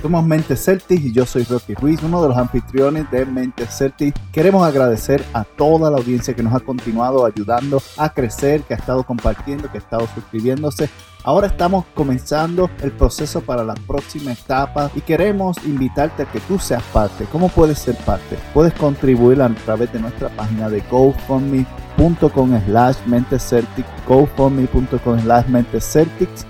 Somos Mente Celtic y yo soy Rocky Ruiz, uno de los anfitriones de Mente Celtic. Queremos agradecer a toda la audiencia que nos ha continuado ayudando a crecer, que ha estado compartiendo, que ha estado suscribiéndose. Ahora estamos comenzando el proceso para la próxima etapa y queremos invitarte a que tú seas parte. ¿Cómo puedes ser parte? Puedes contribuir a través de nuestra página de gofundme.com slash mente celtic, gofundme.com slash mente celtics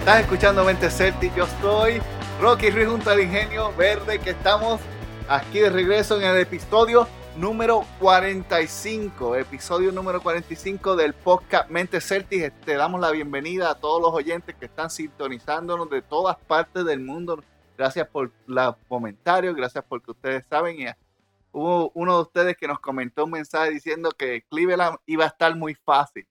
Estás escuchando Mente Celtic, yo soy Rocky Ruiz junto al Ingenio Verde, que estamos aquí de regreso en el episodio número 45, episodio número 45 del podcast Mente Celtic. Te damos la bienvenida a todos los oyentes que están sintonizándonos de todas partes del mundo. Gracias por los comentarios, gracias porque ustedes saben. Y hubo uno de ustedes que nos comentó un mensaje diciendo que Cleveland iba a estar muy fácil.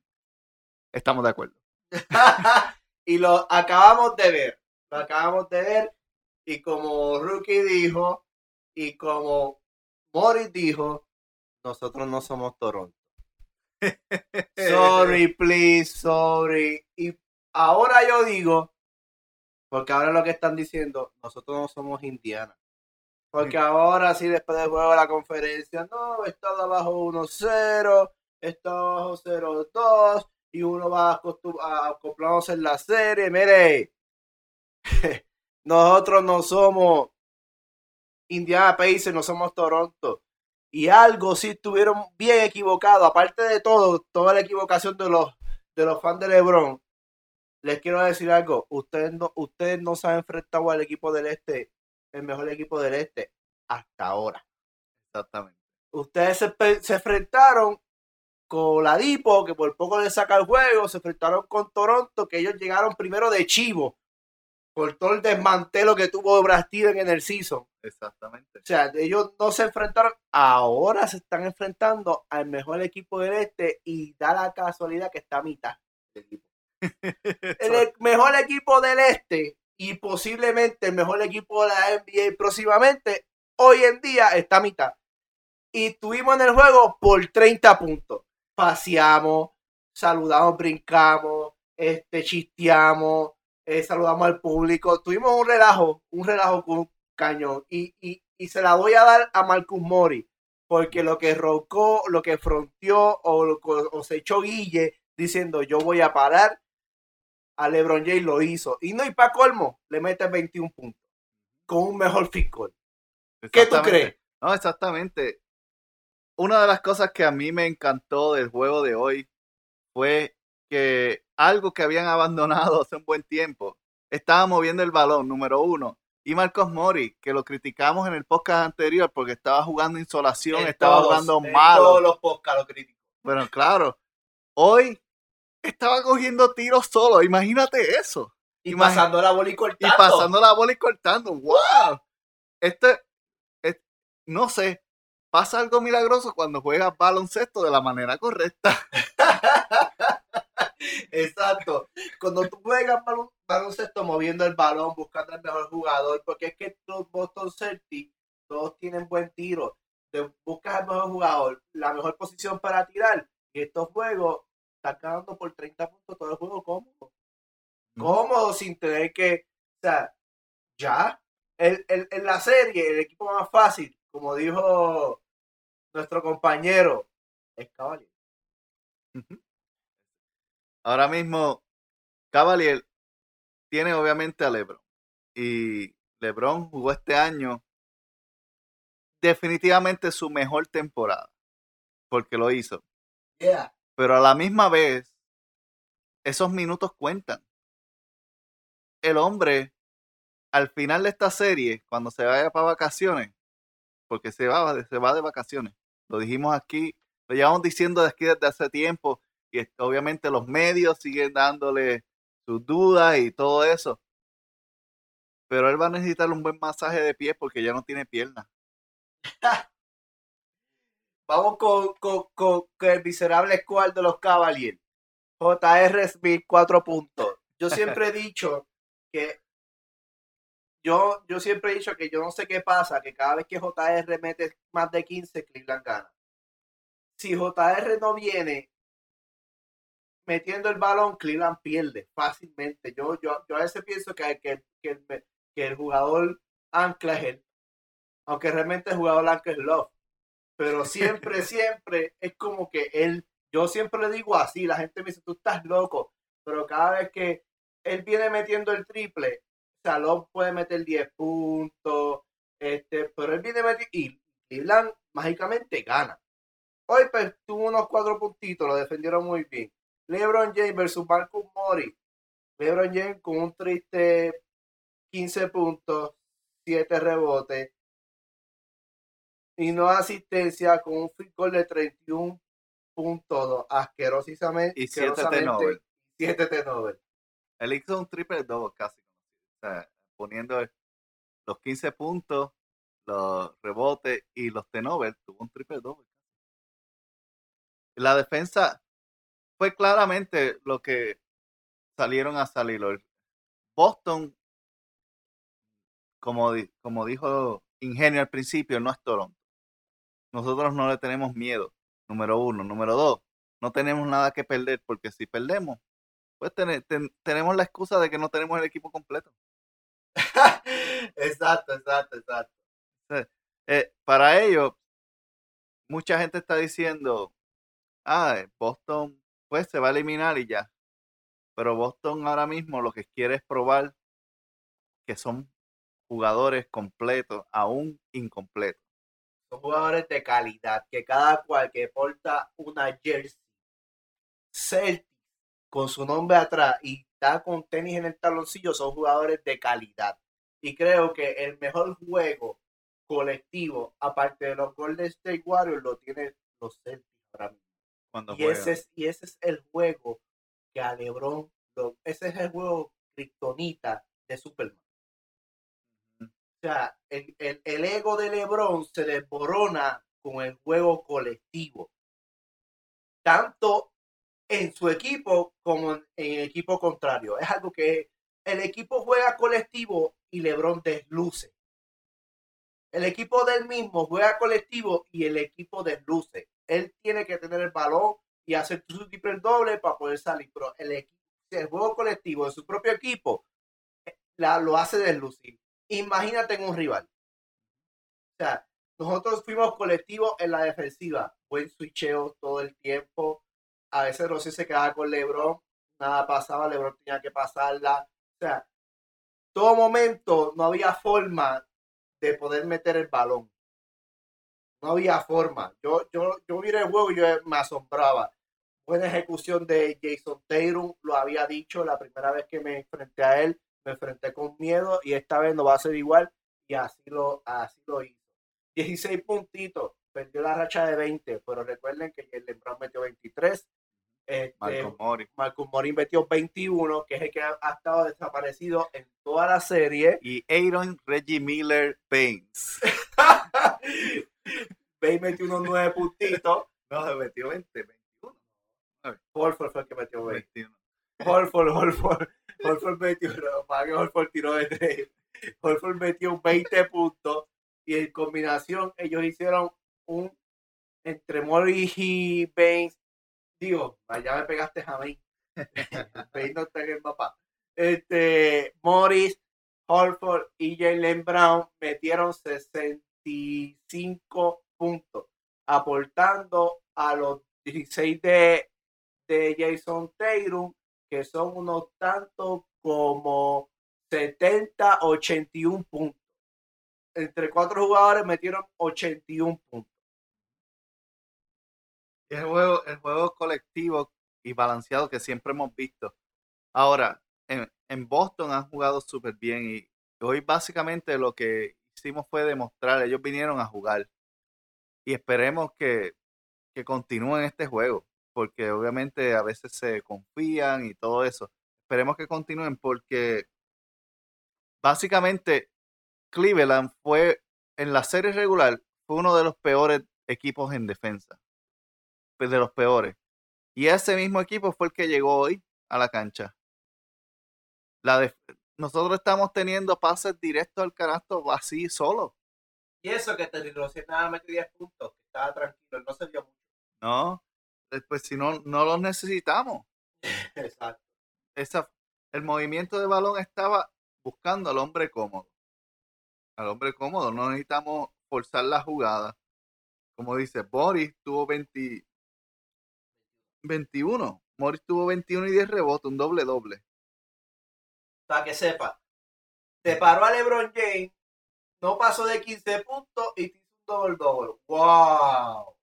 Estamos de acuerdo. y lo acabamos de ver. Lo acabamos de ver. Y como Rookie dijo, y como Morris dijo, nosotros no somos Toronto. sorry, please, sorry. Y ahora yo digo, porque ahora lo que están diciendo, nosotros no somos Indiana. Porque ahora sí, después del juego de la conferencia, no, está abajo 1-0, está abajo 0-2, y uno va acoplándose en la serie. Mire, nosotros no somos Indiana Pacers, no somos Toronto. Y algo sí estuvieron bien equivocados. Aparte de todo, toda la equivocación de los, de los fans de LeBron. Les quiero decir algo. Ustedes no, ustedes no se han enfrentado al equipo del Este, el mejor equipo del Este, hasta ahora. Exactamente. Ustedes se, se enfrentaron con la Dipo, que por poco le saca el juego, se enfrentaron con Toronto, que ellos llegaron primero de chivo, por todo el desmantelo que tuvo Brad en el season. Exactamente. O sea, ellos no se enfrentaron, ahora se están enfrentando al mejor equipo del este y da la casualidad que está a mitad el mejor equipo del este y posiblemente el mejor equipo de la NBA próximamente, hoy en día está a mitad. Y estuvimos en el juego por 30 puntos paseamos, saludamos, brincamos, este, chisteamos, eh, saludamos al público. Tuvimos un relajo, un relajo con un cañón. Y, se la voy a dar a Marcus Mori, porque lo que rocó, lo que fronteó o, se echó Guille diciendo yo voy a parar, a LeBron James lo hizo. Y no, y para colmo, le mete 21 puntos con un mejor fit ¿Qué tú crees? No, exactamente una de las cosas que a mí me encantó del juego de hoy fue que algo que habían abandonado hace un buen tiempo, estaba moviendo el balón, número uno. Y Marcos Mori, que lo criticamos en el podcast anterior porque estaba jugando insolación, estaba jugando mal. Todos los podcasts lo criticamos. Bueno, claro. Hoy estaba cogiendo tiros solo, imagínate eso. Y pasando la bola y cortando. Y pasando la bola y cortando. ¡Wow! Este, no sé, pasa algo milagroso cuando juegas baloncesto de la manera correcta. Exacto. Cuando tú juegas baloncesto moviendo el balón, buscando el mejor jugador, porque es que los Boston Celtics todos tienen buen tiro. Te buscas el mejor jugador, la mejor posición para tirar. Y estos juegos están ganando por 30 puntos todo el juego cómodo. Cómodo sin tener que, o sea, ya. en la serie, el equipo más fácil como dijo nuestro compañero, es Cavalier. Ahora mismo, Cavalier tiene obviamente a LeBron. Y LeBron jugó este año definitivamente su mejor temporada. Porque lo hizo. Pero a la misma vez, esos minutos cuentan. El hombre, al final de esta serie, cuando se vaya para vacaciones, porque se va, se va de vacaciones. Lo dijimos aquí, lo llevamos diciendo desde aquí desde hace tiempo y obviamente los medios siguen dándole sus dudas y todo eso. Pero él va a necesitar un buen masaje de pies porque ya no tiene piernas. Vamos con, con, con, el miserable squad de los Cavaliers. J.R. Smith, cuatro puntos. Yo siempre he dicho que yo, yo siempre he dicho que yo no sé qué pasa, que cada vez que JR mete más de 15, Cleveland gana. Si JR no viene metiendo el balón, Cleveland pierde fácilmente. Yo, yo, yo a veces pienso que, que, que, el, jugador ancla es él, aunque realmente el jugador ancla es Love. Pero siempre, siempre es como que él, yo siempre le digo así, la gente me dice, tú estás loco, pero cada vez que él viene metiendo el triple, Salón puede meter 10 puntos, este, pero él viene meter y Cleveland mágicamente gana. Hoy pues, tuvo unos cuatro puntitos, lo defendieron muy bien. LeBron James versus Marcus Mori. LeBron James con un triste 15 puntos, 7 rebotes y no asistencia con un free goal de 31 puntos asquerosamente y 7 T Nobel. 7 T Nobel. Él hizo un triple double casi poniendo los 15 puntos, los rebotes y los tenovers, tuvo un triple doble. La defensa fue claramente lo que salieron a salir. Boston, como, como dijo Ingenio al principio, no es Toronto. Nosotros no le tenemos miedo, número uno. Número dos, no tenemos nada que perder, porque si perdemos, pues tenemos la excusa de que no tenemos el equipo completo. exacto, exacto, exacto. Eh, para ello, mucha gente está diciendo, ah, Boston pues se va a eliminar y ya. Pero Boston ahora mismo lo que quiere es probar que son jugadores completos, aún incompletos. Son jugadores de calidad, que cada cual que porta una jersey Celtic con su nombre atrás y con tenis en el taloncillo, son jugadores de calidad. Y creo que el mejor juego colectivo, aparte de los Golden State Warriors, lo tienen los Celtics ahora mismo. y, ese es, y ese es el juego que a LeBron, ese es el juego criptonita de Superman. O sea, el, el, ego de LeBron se desborona con el juego colectivo. Tanto en su equipo como en, el equipo contrario. Es algo que el equipo juega colectivo y LeBron desluce. El equipo del mismo juega colectivo y el equipo desluce. Él tiene que tener el balón y hacer su triple doble para poder salir. Pero el, equipo, juego colectivo de su propio equipo eh, lo hace deslucir. Imagínate en un rival. O sea, nosotros fuimos colectivos en la defensiva. Buen switcheo todo el tiempo a veces Rossi se quedaba con Lebron, nada pasaba, Lebron tenía que pasarla. O sea, todo momento no había forma de poder meter el balón. No había forma. Yo, yo, yo miré el juego y yo me asombraba. Buena ejecución de Jason Taylor, lo había dicho la primera vez que me enfrenté a él, me enfrenté con miedo y esta vez no va a ser igual y así lo, así lo hizo. 16 puntitos, perdió la racha de 20, pero recuerden que el Lebron metió 23, este, Marco Mori. metió 21, que es el que ha, estado desaparecido en toda la serie. Y Aaron Reggie Miller Baines. Baines metió unos 9 puntitos. No, se metió 20, 21. Holford fue el que metió 21. Holford, Holford. Holford metió, no, Holford tiró de 3. Holford metió 20 puntos. Y en combinación, ellos hicieron un entre Mori y Baines digo, allá me pegaste a mí. no está el papá. Este, Morris, Holford y Jalen Brown metieron 65 puntos, aportando a los 16 de, de Jason Taylor, que son unos tantos como 70, 81 puntos. Entre cuatro jugadores metieron 81 puntos el juego, el juego colectivo y balanceado que siempre hemos visto. Ahora, en, en Boston han jugado súper bien y hoy básicamente lo que hicimos fue demostrar, ellos vinieron a jugar y esperemos que, que continúen este juego, porque obviamente a veces se confían y todo eso. Esperemos que continúen porque básicamente Cleveland fue en la serie regular fue uno de los peores equipos en defensa. Pues de los peores. Y ese mismo equipo fue el que llegó hoy a la cancha. La nosotros estamos teniendo pases directos al canasto así solo. Y eso que te Rosier nada metió 10 puntos, que estaba tranquilo, no se vio mucho. No, después si no, no los necesitamos. Exacto. Esa, el movimiento de balón estaba buscando al hombre cómodo. Al hombre cómodo, no necesitamos forzar la jugada. Como dice, Boris tuvo 20, 21. Morris tuvo 21 y 10 rebotes, un doble doble. Para que sepa, se paró a LeBron James, no pasó de 15 puntos y hizo un doble doble. ¡Wow!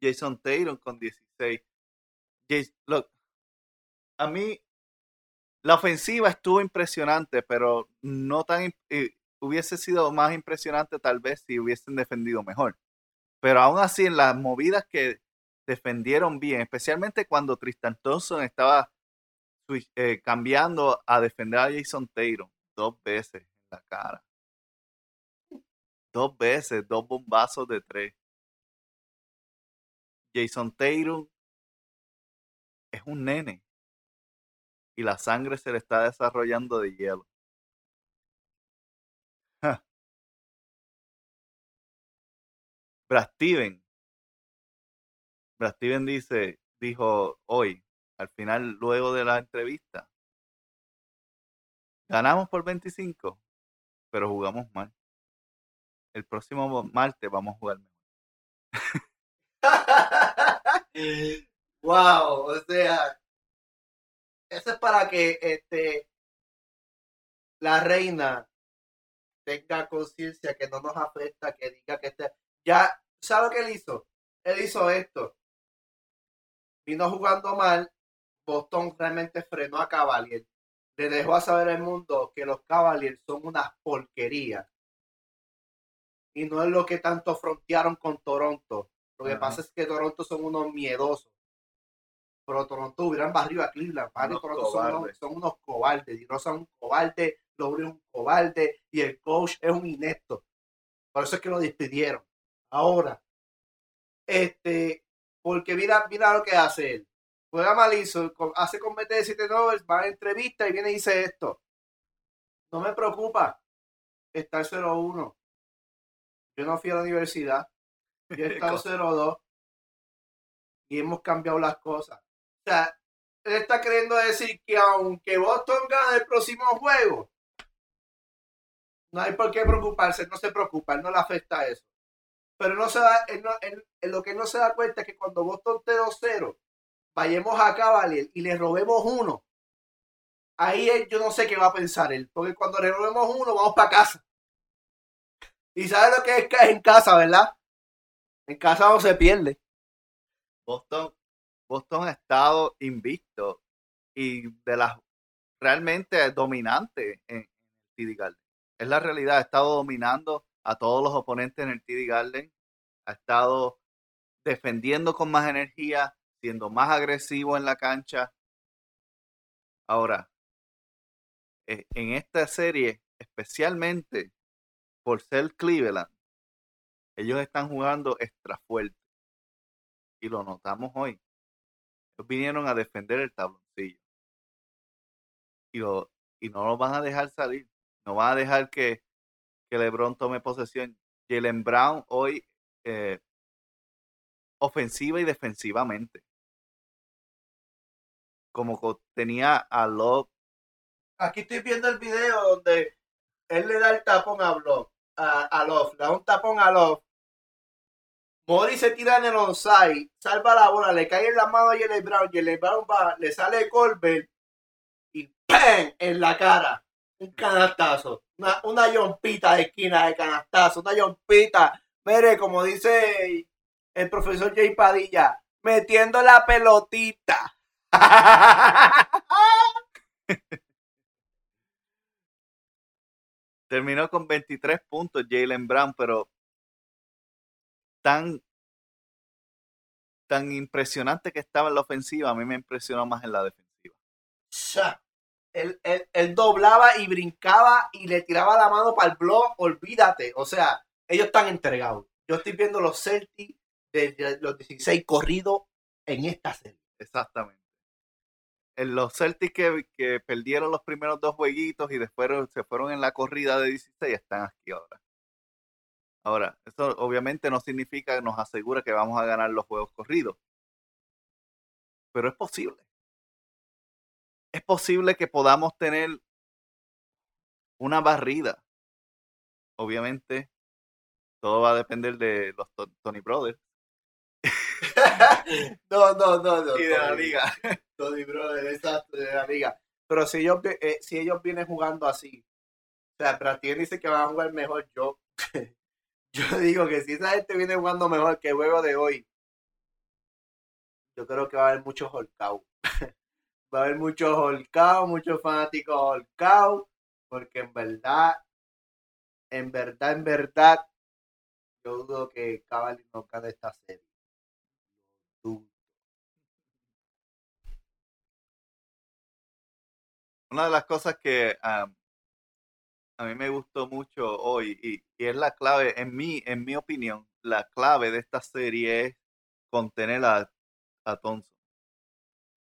Jason Taylor con 16. look, a mí la ofensiva estuvo impresionante, pero no tan eh, hubiese sido más impresionante tal vez si hubiesen defendido mejor. Pero aún así, en las movidas que defendieron bien, especialmente cuando Tristan Thompson estaba eh, cambiando a defender a Jason Taylor dos veces en la cara. Dos veces, dos bombazos de tres. Jason Taylor es un nene y la sangre se le está desarrollando de hielo. Brad Steven. Brad Steven dice, dijo hoy, al final, luego de la entrevista, ganamos por 25, pero jugamos mal. El próximo martes vamos a jugar mejor. wow, o sea, eso es para que este la reina tenga conciencia que no nos afecta, que diga que este, ya, ¿sabe lo que él hizo? Él hizo esto. Vino jugando mal, Boston realmente frenó a Cavalier. Le dejó a saber al mundo que los Cavaliers son una porquería. Y no es lo que tanto frontearon con Toronto. Lo que pasa es que Toronto son unos miedosos. Pero Toronto hubieran barrio a Cleveland. Toronto son unos, son unos, cobardes. Y Rosa es un cobarde, Lowry es un cobarde y el coach es un inepto. Por eso es que lo despidieron. Ahora, este, porque mira, mira lo que hace él. Juega malizo, hace con de 7 Nobel, va a entrevista y viene y dice esto. No me preocupa estar 0-1. Yo no fui a la universidad. Yo he estado 0-2 y hemos cambiado las cosas. O sea, él está queriendo decir que aunque Boston gane el próximo juego, no hay por qué preocuparse, no se preocupa, él no le afecta eso. Pero no se da, lo que no se da cuenta es que cuando Boston esté 2-0, vayamos a Cavalier y le robemos uno, ahí yo no sé qué va a pensar él, porque cuando le robemos uno, vamos para casa. Y sabe lo que es en casa, ¿verdad? En casa no se pierde. Boston, Boston ha estado invicto y de las realmente dominante en, TD. Es la realidad, ha estado dominando a todos los oponentes en el TD Garden, ha estado defendiendo con más energía, siendo más agresivo en la cancha. Ahora, eh, en esta serie, especialmente por ser Cleveland, ellos están jugando extra fuerte. Y lo notamos hoy. Ellos vinieron a defender el tabloncillo. Y, lo, y no lo van a dejar salir. No van a dejar que, que LeBron tome posesión. Jalen Brown hoy eh, ofensiva y defensivamente. Como tenía a Love. Aquí estoy viendo el video donde él le da el tapón a Love, a, Love, da un tapón a Love Mori se tira en el onside, salva la bola, le cae en la mano a Jalen Brown, Jalen Brown va, le sale Colbert y ¡pam! en la cara. Un canastazo. Una, una yompita de esquina de canastazo, una yompita. Mire, como dice el profesor Jay Padilla, metiendo la pelotita. Terminó con 23 puntos Jalen Brown, pero tan, tan impresionante que estaba en la ofensiva, a mí me impresionó más en la defensiva. Él, doblaba y brincaba y le tiraba la mano para el blog, olvídate. O sea, ellos están entregados. Yo estoy viendo los Celtics de los 16 corridos en esta serie. Exactamente. En los Celtics que, que perdieron los primeros dos jueguitos y después se fueron en la corrida de 16 están aquí ahora. Ahora, eso obviamente no significa que nos asegura que vamos a ganar los juegos corridos. Pero es posible. Es posible que podamos tener una barrida. Obviamente, todo va a depender de los Tony Brothers. no, no, no, no. Y de la liga. Tony Brothers, exacto, de la liga. Pero si ellos, eh, si ellos vienen jugando así, o sea, ti dice que van a jugar mejor, yo, yo digo que si esa gente viene jugando mejor que el juego de hoy, yo creo que va a haber muchos holcados. A haber muchos holcados, muchos fanáticos holcados, porque en verdad, en verdad, en verdad, yo dudo que Cavaliers no gane esta serie. Una de las cosas que a mí me gustó mucho hoy y, es la clave, en mi, en mi opinión, la clave de esta serie es contener a, a.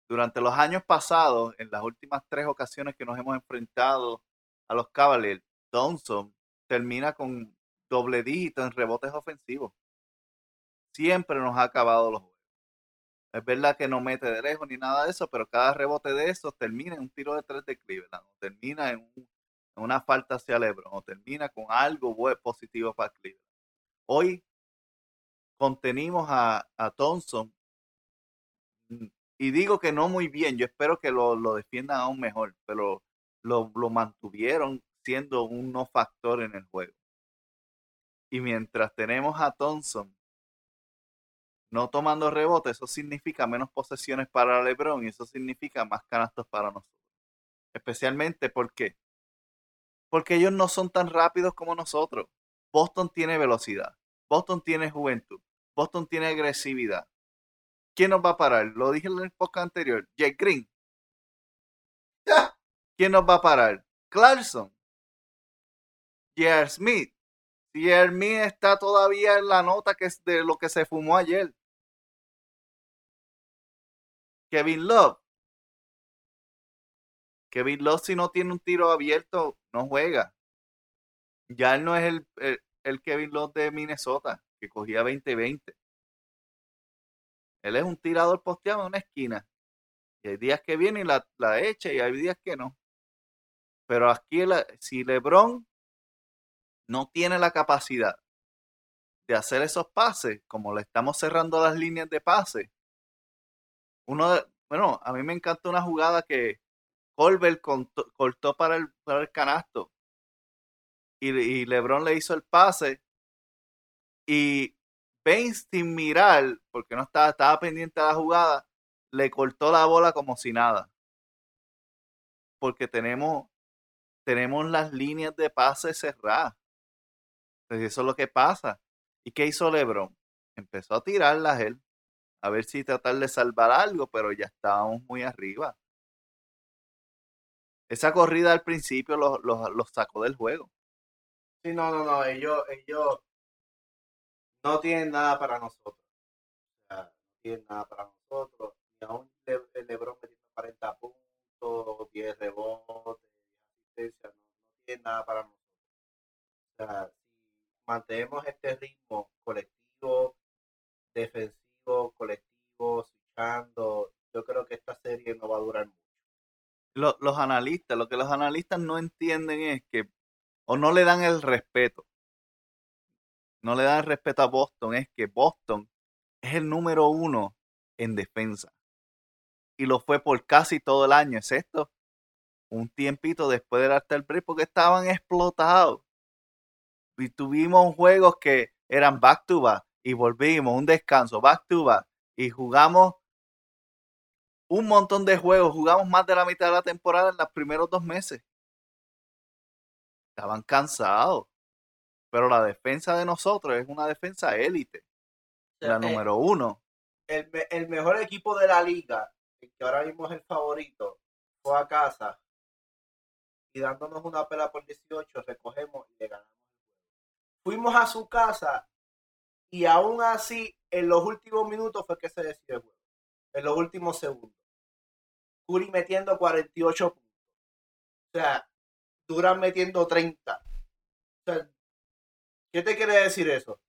Durante los años pasados, en las últimas tres ocasiones que nos hemos enfrentado a los Cavaliers, Thompson termina con doble dígito en rebotes ofensivos. Siempre nos ha acabado los juegos. Es verdad que no mete de lejos ni nada de eso, pero cada rebote de esos termina en un tiro de tres de Cleveland, o termina en, una falta hacia LeBron, o termina con algo positivo para Cleveland. Hoy contenimos a, Thompson y digo que no muy bien, yo espero que lo, defiendan aún mejor, pero lo, lo mantuvieron siendo un no factor en el juego. Y mientras tenemos a Thompson no tomando rebote, eso significa menos posesiones para LeBron y eso significa más canastos para nosotros. Especialmente porque porque ellos no son tan rápidos como nosotros. Boston tiene velocidad, Boston tiene juventud, Boston tiene agresividad. ¿Quién nos va a parar? Lo dije en el podcast anterior, Jake Green. ¿Quién nos va a parar? Clarkson. J.R. Smith. Jeremy está todavía en la nota que es de lo que se fumó ayer. Kevin Love. Kevin Love si no tiene un tiro abierto, no juega. Ya él no es el, el, Kevin Love de Minnesota, que cogía 20-20. Él es un tirador posteado en una esquina. Y hay días que viene y la, la echa y hay días que no. Pero aquí, si LeBron no tiene la capacidad de hacer esos pases, como le estamos cerrando las líneas de pase. Uno de, bueno, a mí me encanta una jugada que Colbert cortó para el, para el canasto y, LeBron le hizo el pase y Baines sin mirar, porque no estaba, estaba pendiente de la jugada, le cortó la bola como si nada. Porque tenemos, tenemos las líneas de pase cerradas. Pues eso es lo que pasa. ¿Y qué hizo LeBron? Empezó a tirarlas él, a ver si tratar de salvar algo, pero ya estábamos muy arriba. Esa corrida al principio los, los, sacó del juego. Sí, no, no, no, ellos, ellos no tienen nada para nosotros. O no tienen nada para nosotros. Y aún el LeBron metiendo 40 puntos, 10 rebotes, 10 asistencias, no, no tienen nada para nosotros. O sea, mantenemos este ritmo colectivo, defensivo, colectivo, luchando, yo creo que esta serie no va a durar mucho. Los, analistas, lo que los analistas no entienden es que, o no le dan el respeto, no le dan respeto a Boston, es que Boston es el número uno en defensa. Y lo fue por casi todo el año, excepto un tiempito después del after break, porque estaban explotados y tuvimos juegos que eran back to back y volvimos, un descanso, back to back y jugamos un montón de juegos, jugamos más de la mitad de la temporada en los primeros dos meses. Estaban cansados, pero la defensa de nosotros es una defensa élite, la eh, número uno. El, el, mejor equipo de la liga, que ahora mismo es el favorito, fue a casa y dándonos una pela por 18, recogemos y le ganamos. Fuimos a su casa y aún así, en los últimos minutos fue que se decidió el juego. En los últimos segundos. Curry metiendo 48 puntos. O sea, Durán metiendo 30. O sea, ¿qué te quiere decir eso?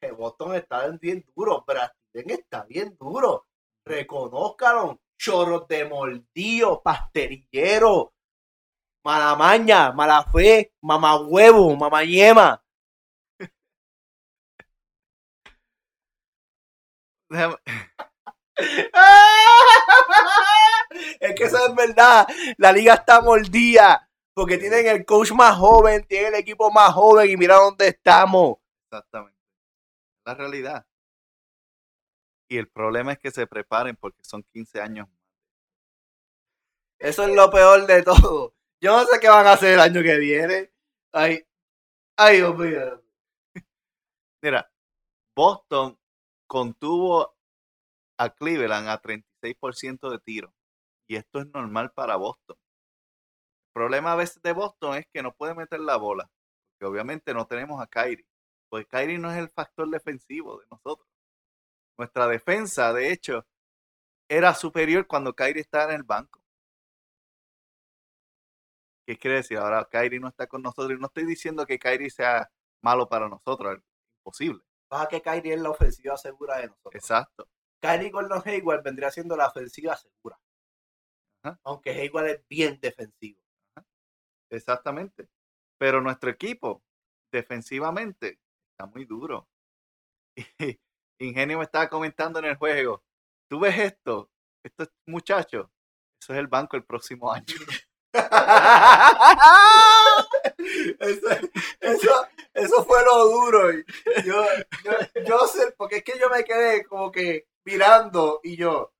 Que Boston está bien duro, Brasil está bien duro. Reconózcalo. Chorros de moldío, pastelillero, mala maña, mala fe, mamá huevo, mamá yema. es que eso es verdad. La liga está mordida porque tienen el coach más joven, tienen el equipo más joven y mira dónde estamos. Exactamente. La realidad. Y el problema es que se preparen porque son 15 años más. Eso es lo peor de todo. Yo no sé qué van a hacer el año que viene. Ay, ay, Dios mío. Mira, Boston contuvo a Cleveland a 36% de tiro. Y esto es normal para Boston. Problema a veces de Boston es que no puede meter la bola. Porque obviamente no tenemos a Kyrie. Pues Kyrie no es el factor defensivo de nosotros. Nuestra defensa, de hecho, era superior cuando Kyrie estaba en el banco. ¿Qué quiere decir? Ahora Kyrie no está con nosotros. Y no estoy diciendo que Kyrie sea malo para nosotros. Es imposible. Baja que Kyrie es la ofensiva segura de nosotros. Exacto. Kyrie Gordon Hayward vendría siendo la ofensiva segura. Aunque Hayward es bien defensivo. Exactamente. Pero nuestro equipo, defensivamente, está muy duro. Ingenio me estaba comentando en el juego. ¿Tú ves esto? Estos muchachos, eso es el banco el próximo año. eso, eso, fue lo duro. Yo, yo, sé, porque es que yo me quedé como que mirando y yo,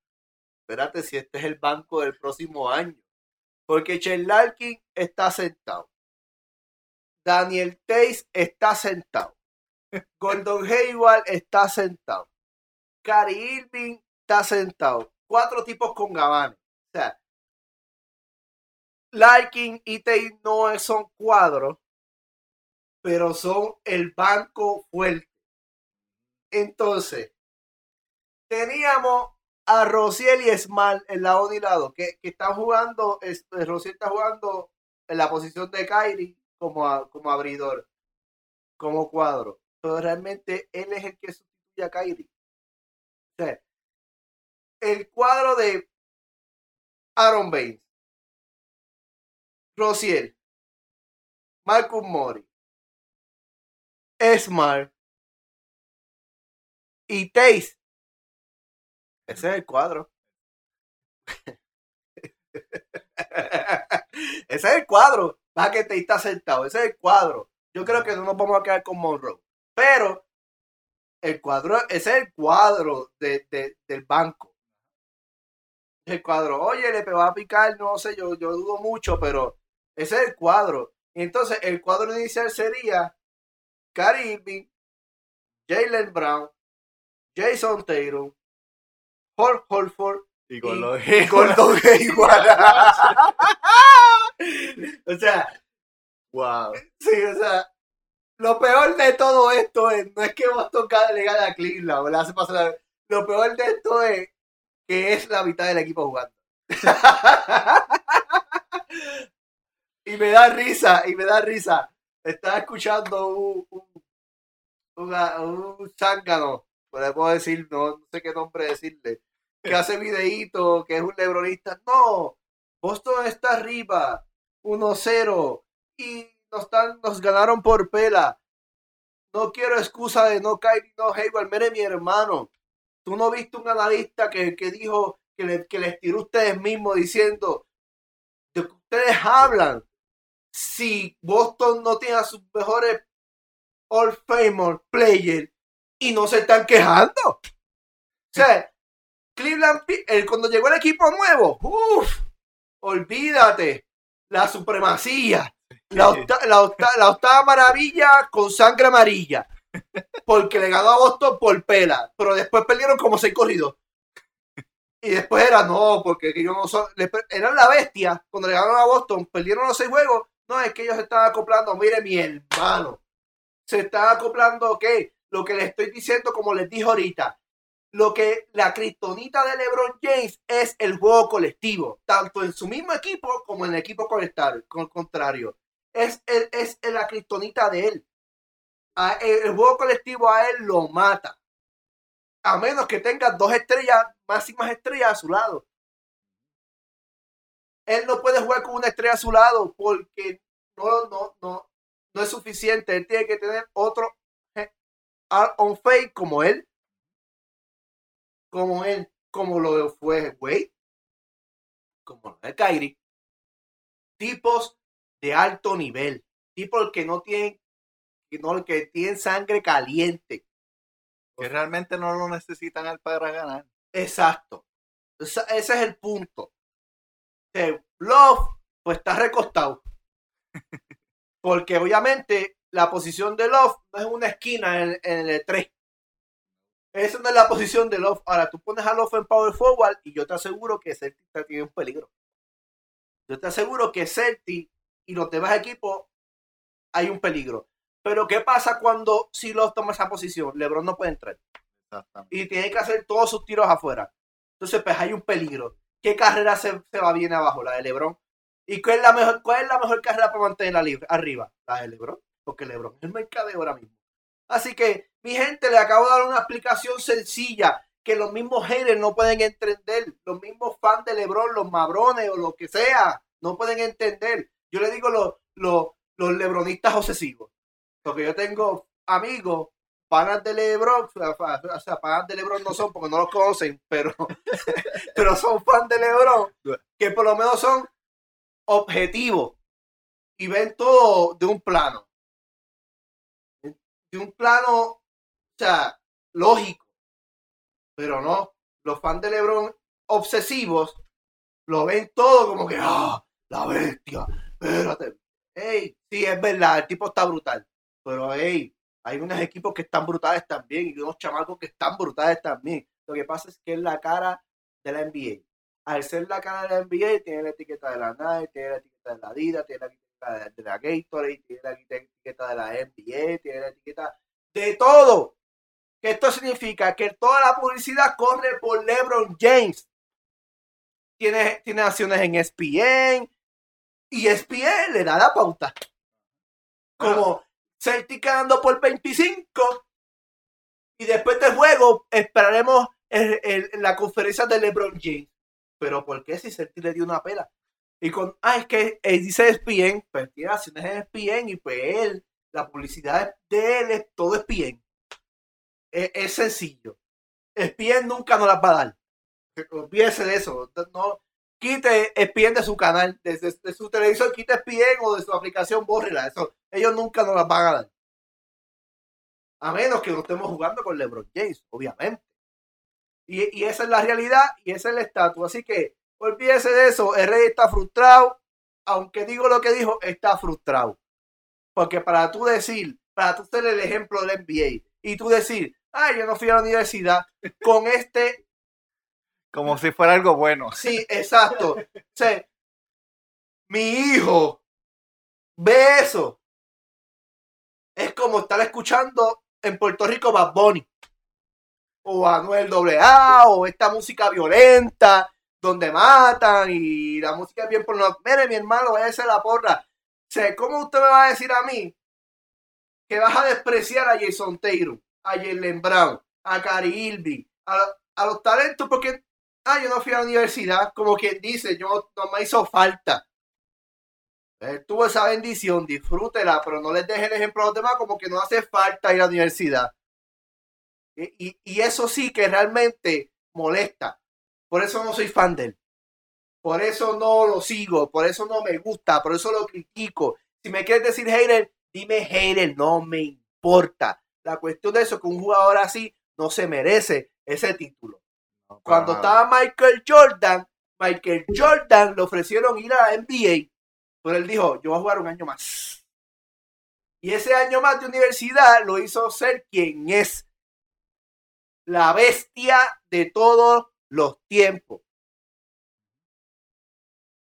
espérate si este es el banco del próximo año. Porque Larkin está sentado. Daniel Tays está sentado. Gordon Hayward está sentado. Cary Irving está sentado. Cuatro tipos con gabanes. O sea, Larkin y Tate no son cuadros, pero son el banco fuerte. Entonces, teníamos a Rociel y Esmal en lado y lado, que, que están jugando, este, Rociel está jugando en la posición de Kyrie como, como abridor, como cuadro. Pero realmente él es el que sustituye a Kyrie. O sea, el cuadro de Aaron Baines, Rociel, Marcus Mori, Esmar y Taze. Ese es el cuadro. Ese es el cuadro. Va que te está sentado. Ese es el cuadro. Yo creo que no nos vamos a quedar con Monroe. Pero el cuadro, ese es el cuadro de, del banco. El cuadro, oye, le va a picar, no sé, yo, yo dudo mucho, pero ese es el cuadro. Entonces, el cuadro inicial sería Cary Irving, Jalen Brown, Jason Taylor, Hall Holford y Gordon igual. o sea, wow. Sí, o sea, lo peor de todo esto es, no es que Boston le gane a Cleveland o hace pasar Lo peor de esto es que es la mitad del equipo jugando. y me da risa, y me da risa. Estaba escuchando un, un, un, un zángano, pues puedo decir, no, sé qué nombre decirle, que hace videíto, que es un lebronista. No, Boston está arriba, 1-0, y nos, están, nos ganaron por pela. No quiero excusa de no caer no Hayward. Mire, mi hermano, tú no viste un analista que, que dijo que, le, que les tiró ustedes mismos diciendo de que ustedes hablan si Boston no tiene a sus mejores All Famous players y no se están quejando. O sea, Cleveland, cuando llegó el equipo nuevo, uff, olvídate, la supremacía, la, octava maravilla con sangre amarilla, porque le ganó a Boston por pela, pero después perdieron como seis corridos. Y después era, no, porque ellos no son, eran la bestia. Cuando le ganaron a Boston, perdieron los seis juegos. No, es que ellos se estaban acoplando. Mire, mi hermano. Se están acoplando, ok. Lo que les estoy diciendo, como les dije ahorita, lo que la criptonita de LeBron James es el juego colectivo, tanto en su mismo equipo como en el equipo contrario. Es, el, es la criptonita de él. el, juego colectivo a él lo mata. A menos que tenga dos estrellas, máximas estrellas a su lado. Él no puede jugar con una estrella a su lado porque no, no, no, no es suficiente. Él tiene que tener otro on fake como él como él, como lo fue Wade, como lo de Kyrie, tipos de alto nivel, tipos que no tienen, que no, que tienen sangre caliente. Que realmente no lo necesitan para ganar. Exacto. Ese, es el punto. Love, pues está recostado. Porque obviamente la posición de Love no es una esquina en, en el 3. Esa no es la posición de Love. Ahora tú pones a Love en Power Forward y yo te aseguro que Celtic tiene un peligro. Yo te aseguro que Celtic y los demás equipos hay un peligro. Pero ¿qué pasa cuando si Love toma esa posición? LeBron no puede entrar. Y tiene que hacer todos sus tiros afuera. Entonces, pues hay un peligro. ¿Qué carrera se, va bien abajo? La de LeBron. ¿Y cuál es la mejor, cuál es la mejor carrera para mantenerla libre, arriba? La de LeBron. Porque LeBron es el mercadeo ahora mismo. Así que, mi gente, le acabo de dar una explicación sencilla que los mismos haters no pueden entender. Los mismos fans de LeBron, los mabrones o lo que sea, no pueden entender. Yo le digo los, los, los lebronistas obsesivos. Porque yo tengo amigos, panas de LeBron, o sea, panas de LeBron no son porque no los conocen, pero, pero son fans de LeBron, que por lo menos son objetivos y ven todo de un plano de un plano, o sea, lógico. Pero no, los fans de LeBron obsesivos lo ven todo como que, ah, la bestia, espérate. Hey, sí, es verdad, el tipo está brutal. Pero, hey, hay unos equipos que están brutales también y unos chamacos que están brutales también. Lo que pasa es que es la cara de la NBA. Al ser la cara de la NBA, tiene la etiqueta de la Nike, tiene la etiqueta de la Adidas, tiene la de la Gatorade, tiene la etiqueta de la NBA, tiene la etiqueta de todo. Que esto significa que toda la publicidad corre por LeBron James. Tiene, tiene acciones en ESPN y ESPN le da la pauta. Como Celtic ganando por 25 y después del juego esperaremos la conferencia de LeBron James. Pero ¿por qué si Celtic le dio una pela? Y con, ah, es que él dice ESPN, pues tiene acciones en ESPN y pues la publicidad de él, es, todo ESPN. Es, es sencillo. ESPN nunca nos las va a dar. Olvídese de eso. No, quite ESPN de su canal, de, su televisor, quite ESPN o de su aplicación, bórrela. Eso, ellos nunca nos las van a dar. A menos que no estemos jugando con LeBron James, obviamente. Y, y esa es la realidad y ese es el estatus. Así que Olvídese de eso. El rey está frustrado. Aunque digo lo que dijo, está frustrado. Porque para tú decir, para tú ser el ejemplo del NBA y tú decir, ay, yo no fui a la universidad con este. Como si fuera algo bueno. Sí, exacto. O mi hijo ve eso. Es como estar escuchando en Puerto Rico Bad Bunny. O Anuel AA, o esta música violenta donde matan y la música es bien por no. Mire, mi hermano, vaya a la porra. ¿cómo usted me va a decir a mí que vas a despreciar a Jason Taylor, a Jalen Brown, a Cary Irving, a, los talentos porque, ah, yo no fui a la universidad, como quien dice, yo no me hizo falta. Tuvo esa bendición, disfrútela, pero no les deje el ejemplo a los demás como que no hace falta ir a la universidad. y eso sí que realmente molesta. Por eso no soy fan de él. Por eso no lo sigo. Por eso no me gusta. Por eso lo critico. Si me quieres decir hater, dime hater. No me importa. La cuestión de eso, que un jugador así no se merece ese título. Cuando estaba Michael Jordan, Michael Jordan le ofrecieron ir a la NBA. Pero él dijo, yo voy a jugar un año más. Y ese año más de universidad lo hizo ser quien es la bestia de todo los tiempos.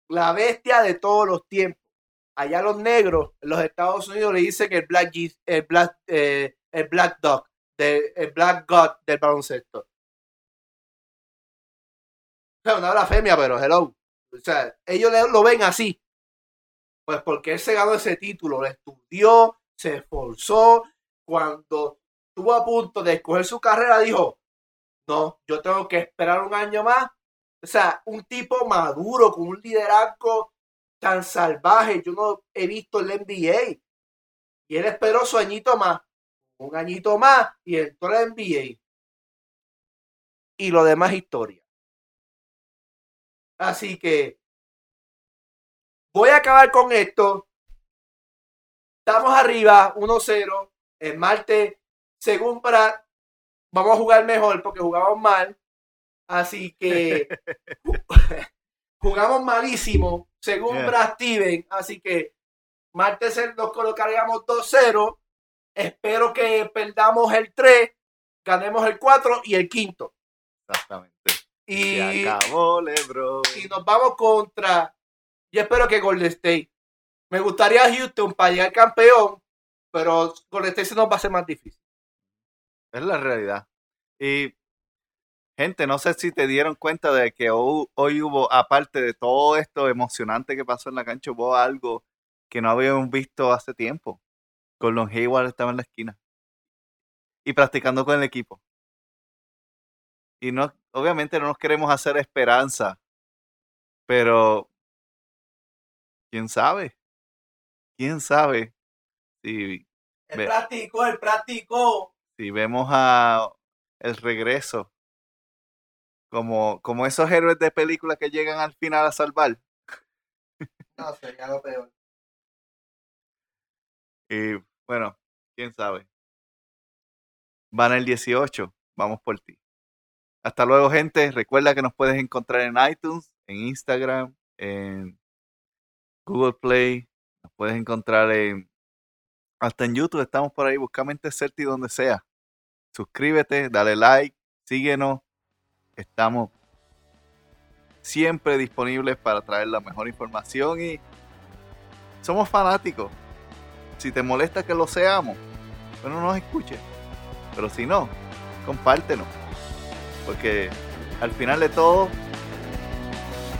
La bestia de todos los tiempos. Allá los negros en los Estados Unidos le dicen que el Black, el Black, eh, el Black Dog, el Black God del baloncesto. O sea, una blasfemia, pero hello. O sea, ellos lo ven así. Pues porque él se ganó ese título, lo estudió, se esforzó. Cuando estuvo a punto de escoger su carrera, dijo, no, yo tengo que esperar un año más. O sea, un tipo maduro, con un liderazgo tan salvaje. Yo no he visto el NBA. Y él esperó su añito más. Un añito más y entró al NBA. Y lo demás historia. Así que voy a acabar con esto. Estamos arriba, 1-0. El martes, según para, vamos a jugar mejor porque jugamos mal. Así que jugamos malísimo, según Brad Steven. Así que martes nos colocaríamos 2-0. Espero que perdamos el 3, ganemos el 4 y el quinto. Exactamente. Y, acabó, Lebron. y nos vamos contra. Yo espero que Golden State. Me gustaría Houston para llegar campeón, pero Golden State se nos va a hacer más difícil. Es la realidad. Y, gente, no sé si te dieron cuenta de que hoy, hubo, aparte de todo esto emocionante que pasó en la cancha, hubo algo que no habíamos visto hace tiempo. Con los Hayward estaba en la esquina y practicando con el equipo. Y no, obviamente no nos queremos hacer esperanza, pero quién sabe, quién sabe si el práctico, el práctico. Si vemos a el regreso como, como esos héroes de película que llegan al final a salvar. No, sería lo peor. Y bueno, quién sabe. Van el 18, vamos por ti. Hasta luego, gente. Recuerda que nos puedes encontrar en iTunes, en Instagram, en Google Play. Nos puedes encontrar en hasta en YouTube. Estamos por ahí. Busca Mente Certi donde sea. Suscríbete, dale like, síguenos. Estamos siempre disponibles para traer la mejor información y somos fanáticos. Si te molesta que lo seamos, bueno, no nos escuches. Pero si no, compártenos porque al final de todo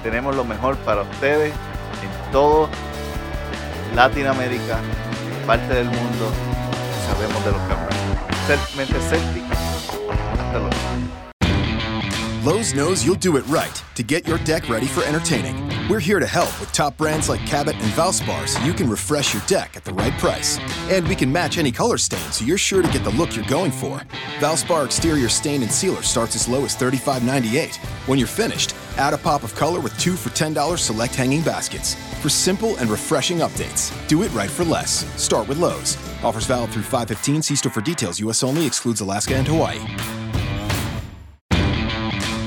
tenemos lo mejor para ustedes en todo Latinoamérica, parte del mundo, sabemos de los que Mente Hasta luego. Lowe's knows you'll do it right to get your deck ready for entertaining. We're here to help with top brands like Cabot and Valspar so you can refresh your deck at the right price. And we can match any color stain so you're sure to get the look you're going for. Valspar exterior stain and sealer starts as low as $35.98. When you're finished, add a pop of color with two for $10 select hanging baskets. For simple and refreshing updates, do it right for less. Start with Lowe's. Offers valid through 515. See store for details. U.S. only. Excludes Alaska and Hawaii.